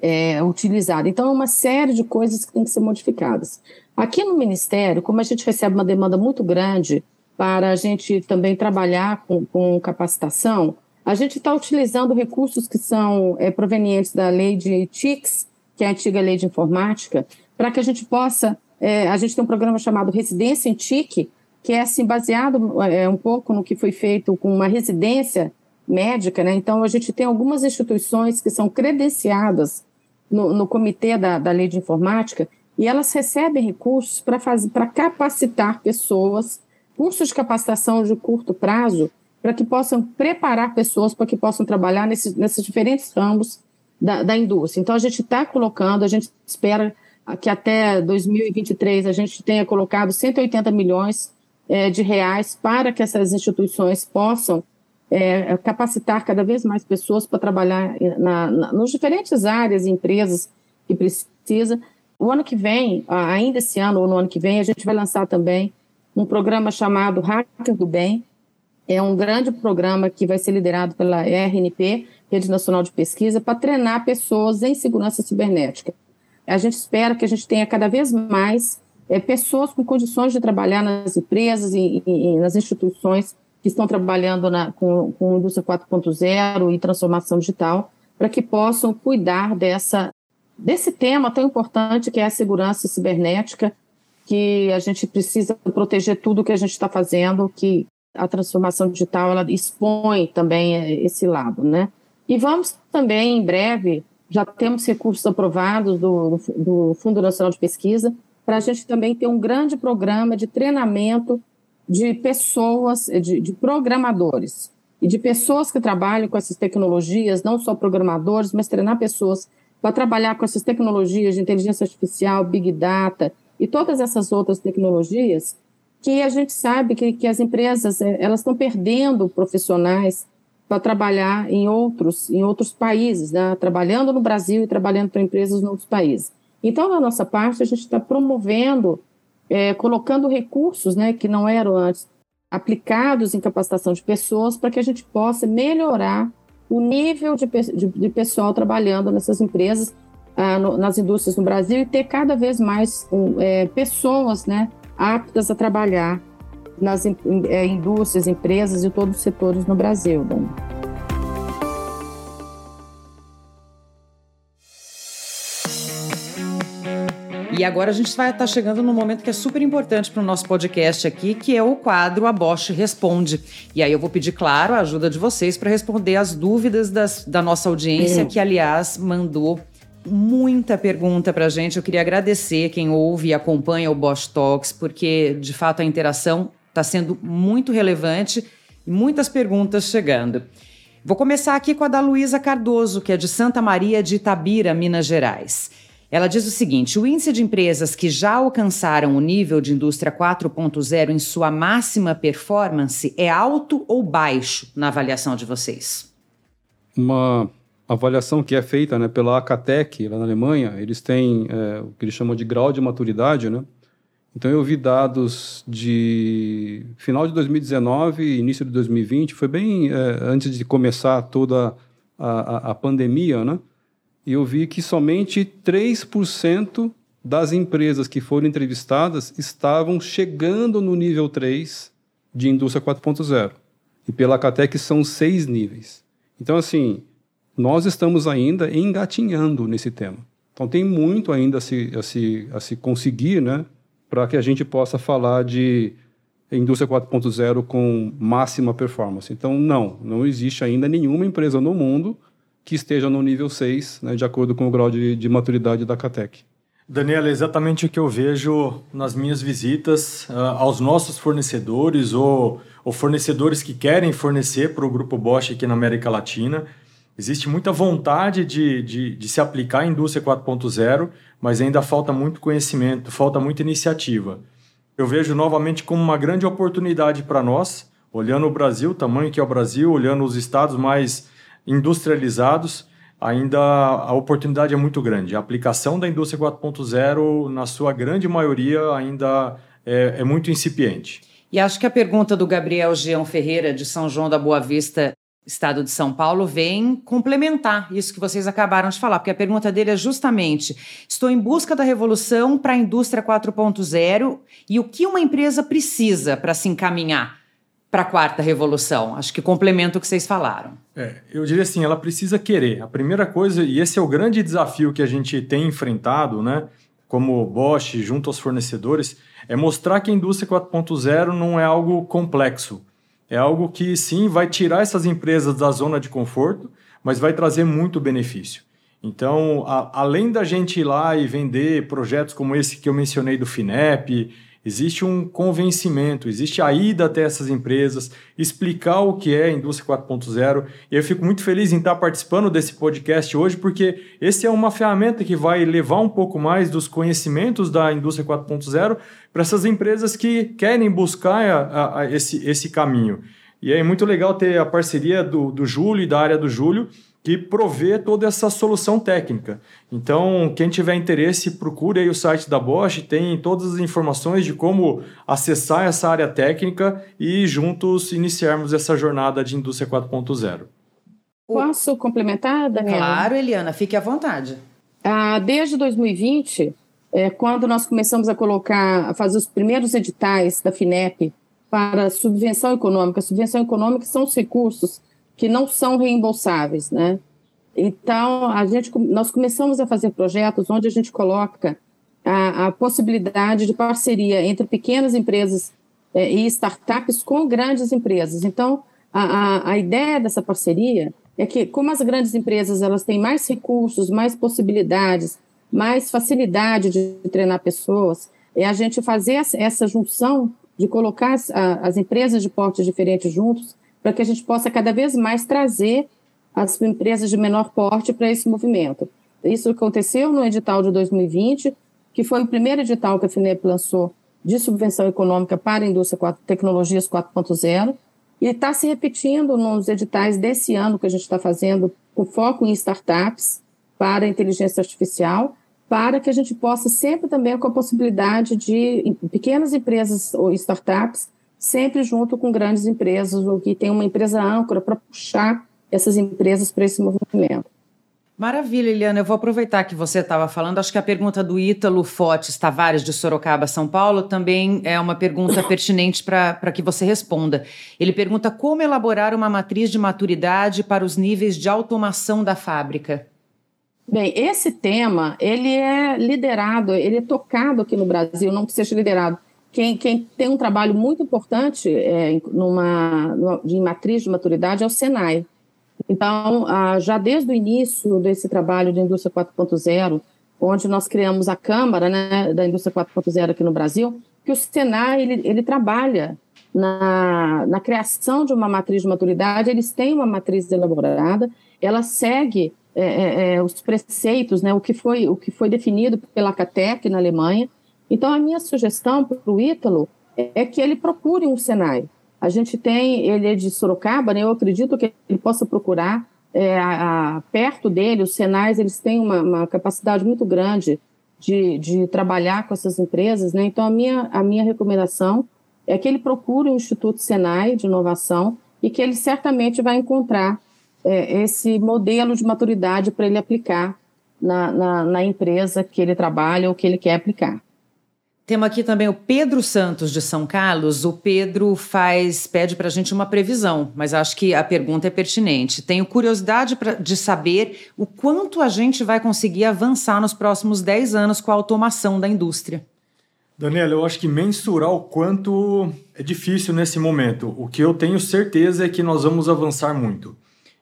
é, utilizado. Então, é uma série de coisas que tem que ser modificadas. Aqui no Ministério, como a gente recebe uma demanda muito grande para a gente também trabalhar com, com capacitação, a gente está utilizando recursos que são é, provenientes da lei de TICS, que é a antiga lei de informática, para que a gente possa é, a gente tem um programa chamado Residência em TIC, que é assim, baseado é, um pouco no que foi feito com uma residência médica, né? Então, a gente tem algumas instituições que são credenciadas no, no comitê da, da lei de informática e elas recebem recursos para capacitar pessoas, cursos de capacitação de curto prazo, para que possam preparar pessoas para que possam trabalhar nesses, nesses diferentes ramos da, da indústria. Então, a gente está colocando, a gente espera que até 2023 a gente tenha colocado 180 milhões é, de reais para que essas instituições possam é, capacitar cada vez mais pessoas para trabalhar na, na, nos diferentes áreas e empresas que precisa. O ano que vem, ainda esse ano ou no ano que vem, a gente vai lançar também um programa chamado Hacker do Bem. É um grande programa que vai ser liderado pela RNP, Rede Nacional de Pesquisa, para treinar pessoas em segurança cibernética. A gente espera que a gente tenha cada vez mais é, pessoas com condições de trabalhar nas empresas e, e, e nas instituições que estão trabalhando na, com, com indústria 4.0 e transformação digital, para que possam cuidar dessa, desse tema tão importante que é a segurança cibernética, que a gente precisa proteger tudo que a gente está fazendo, que a transformação digital ela expõe também é, esse lado, né? E vamos também, em breve, já temos recursos aprovados do, do Fundo Nacional de Pesquisa para a gente também ter um grande programa de treinamento de pessoas, de, de, programadores e de pessoas que trabalham com essas tecnologias, não só programadores, mas treinar pessoas para trabalhar com essas tecnologias de inteligência artificial, big data e todas essas outras tecnologias que a gente sabe que, que as empresas eh, elas estão perdendo profissionais para trabalhar em outros, em outros países, né? trabalhando no Brasil e trabalhando para empresas em outros países. Então, da nossa parte, a gente está promovendo, é, colocando recursos né, que não eram antes aplicados em capacitação de pessoas para que a gente possa melhorar o nível de, de, de pessoal trabalhando nessas empresas, ah, no, nas indústrias no Brasil e ter cada vez mais um, é, pessoas né, aptas a trabalhar nas é, indústrias, empresas e todos os setores no Brasil. Dani. E agora a gente vai estar tá chegando num momento que é super importante para o nosso podcast aqui, que é o quadro A Bosch Responde. E aí eu vou pedir, claro, a ajuda de vocês para responder as dúvidas das, da nossa audiência, que, aliás, mandou muita pergunta para a gente. Eu queria agradecer quem ouve e acompanha o Bosch Talks, porque, de fato, a interação Está sendo muito relevante e muitas perguntas chegando. Vou começar aqui com a da Luísa Cardoso, que é de Santa Maria de Itabira, Minas Gerais. Ela diz o seguinte: o índice de empresas que já alcançaram o nível de indústria 4.0 em sua máxima performance é alto ou baixo na avaliação de vocês? Uma avaliação que é feita né, pela Acatec, lá na Alemanha, eles têm é, o que eles chamam de grau de maturidade, né? Então eu vi dados de final de 2019 e início de 2020, foi bem é, antes de começar toda a, a, a pandemia, né? E eu vi que somente 3% das empresas que foram entrevistadas estavam chegando no nível 3 de indústria 4.0. E pela Catec são seis níveis. Então, assim, nós estamos ainda engatinhando nesse tema. Então, tem muito ainda a se, a se, a se conseguir, né? Para que a gente possa falar de indústria 4.0 com máxima performance. Então, não, não existe ainda nenhuma empresa no mundo que esteja no nível 6, né, de acordo com o grau de, de maturidade da CATEC. Daniela, é exatamente o que eu vejo nas minhas visitas uh, aos nossos fornecedores ou, ou fornecedores que querem fornecer para o Grupo Bosch aqui na América Latina. Existe muita vontade de, de, de se aplicar a indústria 4.0, mas ainda falta muito conhecimento, falta muita iniciativa. Eu vejo novamente como uma grande oportunidade para nós, olhando o Brasil, o tamanho que é o Brasil, olhando os estados mais industrializados, ainda a oportunidade é muito grande. A aplicação da indústria 4.0, na sua grande maioria, ainda é, é muito incipiente. E acho que a pergunta do Gabriel Geão Ferreira, de São João da Boa Vista, Estado de São Paulo vem complementar isso que vocês acabaram de falar, porque a pergunta dele é justamente: estou em busca da revolução para a indústria 4.0 e o que uma empresa precisa para se encaminhar para a quarta revolução? Acho que complementa o que vocês falaram. É, eu diria assim, ela precisa querer. A primeira coisa, e esse é o grande desafio que a gente tem enfrentado, né, como Bosch, junto aos fornecedores, é mostrar que a indústria 4.0 não é algo complexo é algo que sim vai tirar essas empresas da zona de conforto, mas vai trazer muito benefício. Então, a, além da gente ir lá e vender projetos como esse que eu mencionei do FINEP, Existe um convencimento, existe a ida até essas empresas, explicar o que é a indústria 4.0. E eu fico muito feliz em estar participando desse podcast hoje, porque esse é uma ferramenta que vai levar um pouco mais dos conhecimentos da indústria 4.0 para essas empresas que querem buscar a, a, esse, esse caminho. E é muito legal ter a parceria do, do Júlio e da área do Júlio, que provê toda essa solução técnica. Então, quem tiver interesse, procure aí o site da Bosch, tem todas as informações de como acessar essa área técnica e juntos iniciarmos essa jornada de indústria 4.0. Posso complementar, Daniela? Claro, Eliana, fique à vontade. Ah, desde 2020, é, quando nós começamos a colocar, a fazer os primeiros editais da FINEP para subvenção econômica, subvenção econômica são os recursos que não são reembolsáveis, né? Então, a gente, nós começamos a fazer projetos onde a gente coloca a, a possibilidade de parceria entre pequenas empresas é, e startups com grandes empresas. Então, a, a, a, ideia dessa parceria é que, como as grandes empresas elas têm mais recursos, mais possibilidades, mais facilidade de treinar pessoas, é a gente fazer essa junção de colocar as, as empresas de portes diferentes juntos para que a gente possa cada vez mais trazer as empresas de menor porte para esse movimento. Isso aconteceu no edital de 2020, que foi o primeiro edital que a FINEP lançou de subvenção econômica para a indústria 4, tecnologias 4.0, e está se repetindo nos editais desse ano que a gente está fazendo, com foco em startups para inteligência artificial, para que a gente possa sempre também com a possibilidade de pequenas empresas ou startups sempre junto com grandes empresas, ou que tem uma empresa âncora para puxar essas empresas para esse movimento. Maravilha, Eliana. Eu vou aproveitar que você estava falando. Acho que a pergunta do Ítalo Fotes Tavares, de Sorocaba, São Paulo, também é uma pergunta pertinente para que você responda. Ele pergunta como elaborar uma matriz de maturidade para os níveis de automação da fábrica. Bem, esse tema, ele é liderado, ele é tocado aqui no Brasil, não que seja liderado, quem, quem tem um trabalho muito importante é, numa, numa, de matriz de maturidade é o Senai. Então, ah, já desde o início desse trabalho de indústria 4.0, onde nós criamos a Câmara né, da Indústria 4.0 aqui no Brasil, que o Senai ele, ele trabalha na, na criação de uma matriz de maturidade, eles têm uma matriz elaborada, ela segue é, é, é, os preceitos, né, o, que foi, o que foi definido pela CATEC na Alemanha. Então, a minha sugestão para o Ítalo é que ele procure um Senai. A gente tem, ele é de Sorocaba, né, eu acredito que ele possa procurar é, a, a, perto dele, os Senais, eles têm uma, uma capacidade muito grande de, de, trabalhar com essas empresas, né? Então, a minha, a minha recomendação é que ele procure o Instituto Senai de Inovação e que ele certamente vai encontrar é, esse modelo de maturidade para ele aplicar na, na, na empresa que ele trabalha ou que ele quer aplicar. Temos aqui também o Pedro Santos de São Carlos. O Pedro faz pede para a gente uma previsão, mas acho que a pergunta é pertinente. Tenho curiosidade pra, de saber o quanto a gente vai conseguir avançar nos próximos 10 anos com a automação da indústria. Daniela, eu acho que mensurar o quanto é difícil nesse momento. O que eu tenho certeza é que nós vamos avançar muito.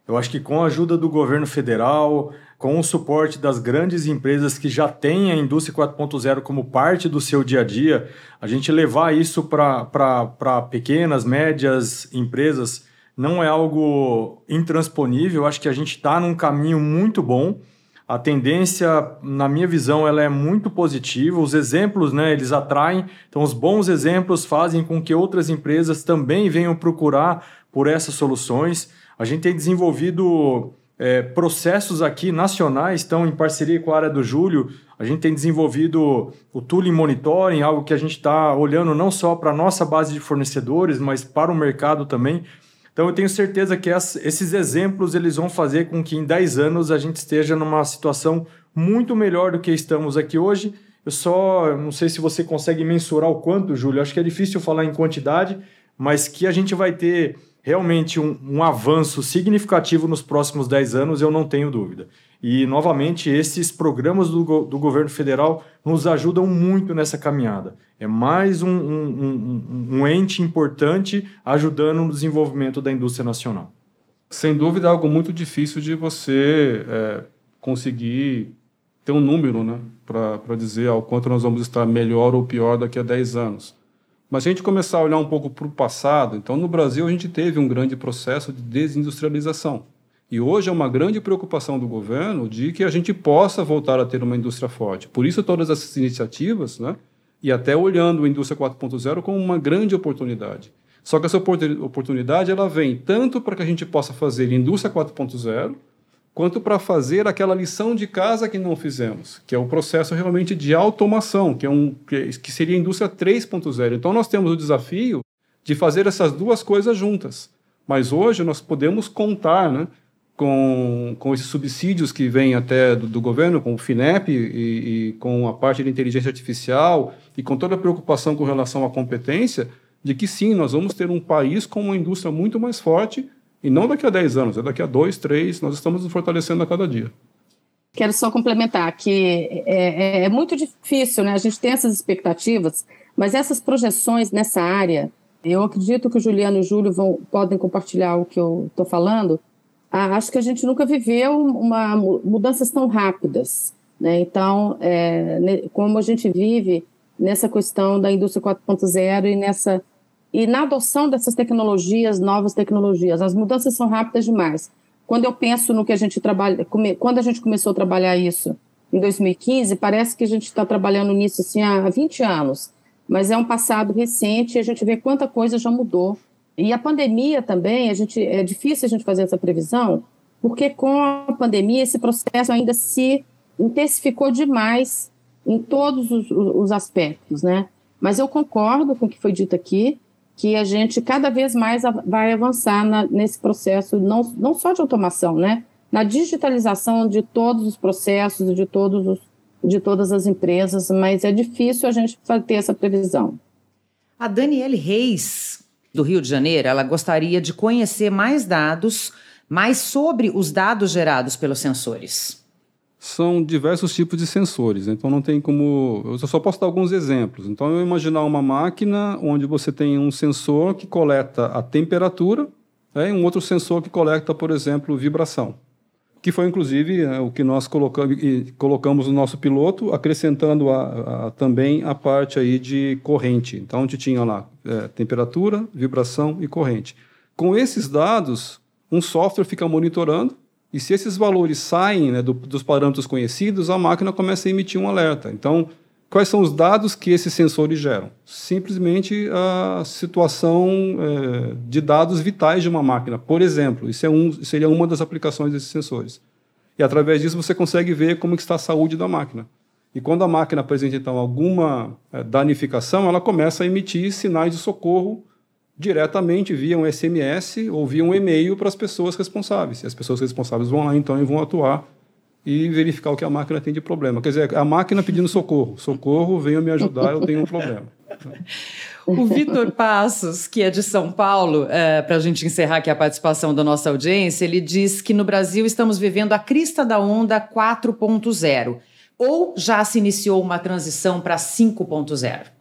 Eu acho que com a ajuda do governo federal, com o suporte das grandes empresas que já têm a indústria 4.0 como parte do seu dia a dia, a gente levar isso para pequenas, médias empresas não é algo intransponível. Acho que a gente está num caminho muito bom. A tendência, na minha visão, ela é muito positiva. Os exemplos, né, eles atraem. Então, os bons exemplos fazem com que outras empresas também venham procurar por essas soluções. A gente tem desenvolvido é, processos aqui nacionais, estão em parceria com a área do Júlio. A gente tem desenvolvido o Tooling Monitoring, algo que a gente está olhando não só para a nossa base de fornecedores, mas para o mercado também. Então eu tenho certeza que esses exemplos eles vão fazer com que em 10 anos a gente esteja numa situação muito melhor do que estamos aqui hoje. Eu só não sei se você consegue mensurar o quanto, Júlio. Acho que é difícil falar em quantidade, mas que a gente vai ter realmente um, um, avanço significativo nos próximos 10 anos, eu não tenho dúvida. E, novamente, esses programas do, do governo federal nos ajudam muito nessa caminhada. É mais um, um, um ente importante ajudando no desenvolvimento da indústria nacional. Sem dúvida, é algo muito difícil de você é, conseguir ter um número né, para dizer ao quanto nós vamos estar melhor ou pior daqui a 10 anos. Mas se a gente começar a olhar um pouco para o passado, então no Brasil a gente teve um grande processo de desindustrialização. E hoje é uma grande preocupação do governo de que a gente possa voltar a ter uma indústria forte. Por isso, todas essas iniciativas, né? e até olhando a indústria 4.0 como uma grande oportunidade. Só que essa oportunidade ela vem tanto para que a gente possa fazer indústria 4.0, quanto para fazer aquela lição de casa que não fizemos, que é o processo realmente de automação, que, é um, que seria a indústria 3.0. Então, nós temos o desafio de fazer essas duas coisas juntas. Mas hoje nós podemos contar né, com, com esses subsídios que vêm até do, do governo, com o FINEP e, e, com a parte de inteligência artificial e com toda a preocupação com relação à competência, de que sim, nós vamos ter um país com uma indústria muito mais forte e não daqui a 10 anos, é daqui a 2, 3, nós estamos nos fortalecendo a cada dia. Quero só complementar que é, é, é muito difícil, né? A gente tem essas expectativas, mas essas projeções nessa área, eu acredito que o Juliano e o Júlio vão, podem compartilhar o que eu estou falando. Ah, acho que a gente nunca viveu uma mudanças tão rápidas, né? Então, é, como a gente vive nessa questão da indústria 4.0 e nessa e na adoção dessas tecnologias, novas tecnologias, as mudanças são rápidas demais. Quando eu penso no que a gente trabalha, quando a gente começou a trabalhar isso em 2015, parece que a gente está trabalhando nisso assim há 20 anos, mas é um passado recente e a gente vê quanta coisa já mudou. E a pandemia também, a gente é difícil a gente fazer essa previsão, porque com a pandemia esse processo ainda se intensificou demais em todos os, os aspectos, né? Mas eu concordo com o que foi dito aqui que a gente cada vez mais vai avançar na, nesse processo, não, não só de automação, né? Na digitalização de todos os processos, de, todos os, de todas as empresas, mas é difícil a gente ter essa previsão. A Daniele Reis, do Rio de Janeiro, ela gostaria de conhecer mais dados, mais sobre os dados gerados pelos sensores são diversos tipos de sensores, então não tem como. Eu só posso dar alguns exemplos. Então, eu imaginar uma máquina onde você tem um sensor que coleta a temperatura né, e um outro sensor que coleta, por exemplo, vibração. Que foi, inclusive, é, o que nós colocamos, colocamos no nosso piloto, acrescentando a, a, também a parte aí de corrente. Então, a gente tinha lá é, temperatura, vibração e corrente. Com esses dados, um software fica monitorando E se esses valores saem né, do, dos parâmetros conhecidos, a máquina começa a emitir um alerta. Então, quais são os dados que esses sensores geram? Simplesmente a situação é, de dados vitais de uma máquina. Por exemplo, isso é um, seria uma das aplicações desses sensores. E através disso você consegue ver como está a saúde da máquina. E quando a máquina apresenta então alguma é, danificação, ela começa a emitir sinais de socorro diretamente via um SMS ou via um e-mail para as pessoas responsáveis. E as pessoas responsáveis vão lá então e vão atuar e verificar o que a máquina tem de problema. Quer dizer, a máquina pedindo socorro. Socorro, venha me ajudar, eu tenho um problema. O Vitor Passos, que é de São Paulo, é, para a gente encerrar aqui a participação da nossa audiência, ele diz que no Brasil estamos vivendo a crista da onda 4.0. Ou já se iniciou uma transição para 5.0?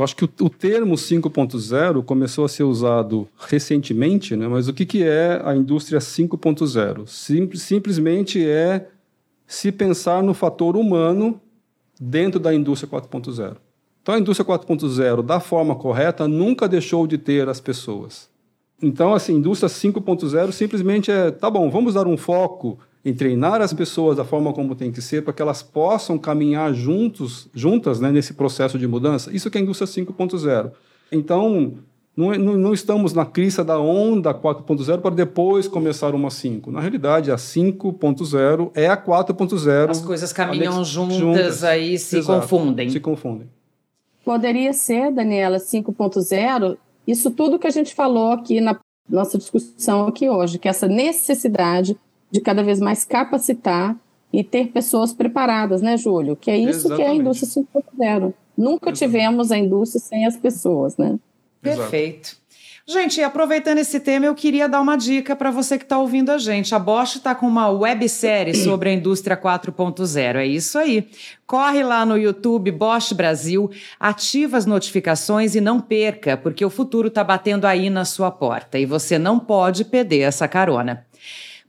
Eu acho que o, o termo 5.0 começou a ser usado recentemente, né? mas o que, que é a indústria 5.0? Sim, simplesmente é se pensar no fator humano dentro da indústria 4.0. Então, a indústria 4.0, da forma correta, nunca deixou de ter as pessoas. Então, assim, indústria 5.0 simplesmente é, tá bom, vamos dar um foco em treinar as pessoas da forma como tem que ser, para que elas possam caminhar juntos, juntas né, nesse processo de mudança. Isso que é a indústria 5.0. Então, não, é, não, não, estamos na crista da onda 4.0 para depois começar uma 5. Na realidade, a 5.0 é a 4.0. As coisas caminham juntas, juntas, aí se Exato, confundem. Se confundem. Poderia ser, Daniela, 5.0, isso tudo que a gente falou aqui na nossa discussão aqui hoje, que essa necessidade de cada vez mais capacitar e ter pessoas preparadas, né, Júlio? Que é isso Exatamente. que é a indústria 5.0. Nunca Exatamente. tivemos a indústria sem as pessoas, né? Perfeito. Gente, aproveitando esse tema, eu queria dar uma dica para você que está ouvindo a gente. A Bosch está com uma websérie sobre a indústria 4.0. É isso aí. Corre lá no YouTube Bosch Brasil, ativa as notificações e não perca, porque o futuro está batendo aí na sua porta e você não pode perder essa carona.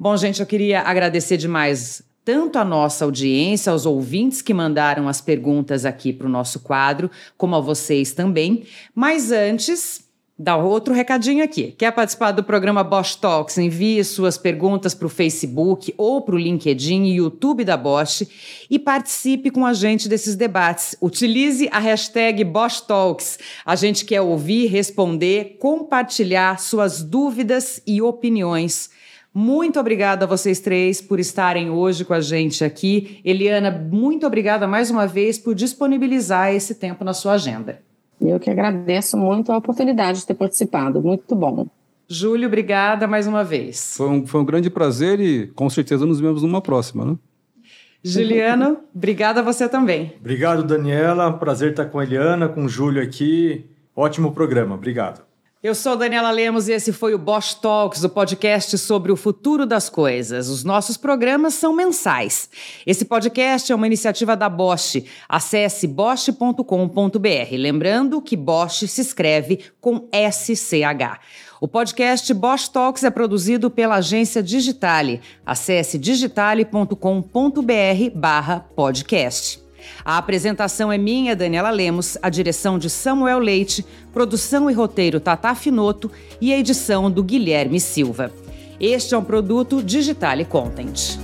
Bom, gente, eu queria agradecer demais tanto a nossa audiência, aos ouvintes que mandaram as perguntas aqui para o nosso quadro, como a vocês também. Mas antes, dá outro recadinho aqui. Quer participar do programa Bosch Talks? Envie suas perguntas para o Facebook ou para o LinkedIn e YouTube da Bosch e participe com a gente desses debates. Utilize a hashtag Bosch Talks. A gente quer ouvir, responder, compartilhar suas dúvidas e opiniões muito obrigada a vocês três por estarem hoje com a gente aqui. Eliana, muito obrigada mais uma vez por disponibilizar esse tempo na sua agenda. Eu que agradeço muito a oportunidade de ter participado. Muito bom. Júlio, obrigada mais uma vez. Foi um, foi um grande prazer e com certeza nos vemos numa próxima, né? Juliano, obrigada a você também. Obrigado, Daniela. Prazer estar com a Eliana, com o Júlio aqui. Ótimo programa. Obrigado. Eu sou Daniela Lemos e esse foi o Bosch Talks, o podcast sobre o futuro das coisas. Os nossos programas são mensais. Esse podcast é uma iniciativa da Bosch. Acesse bosch.com.br. Lembrando que Bosch se escreve com SCH. O podcast Bosch Talks é produzido pela agência Digitale. Acesse digitale.com.br barra podcast. A apresentação é minha, Daniela Lemos, a direção de Samuel Leite, produção e roteiro Tata Finoto e a edição do Guilherme Silva. Este é um produto Digitale Content.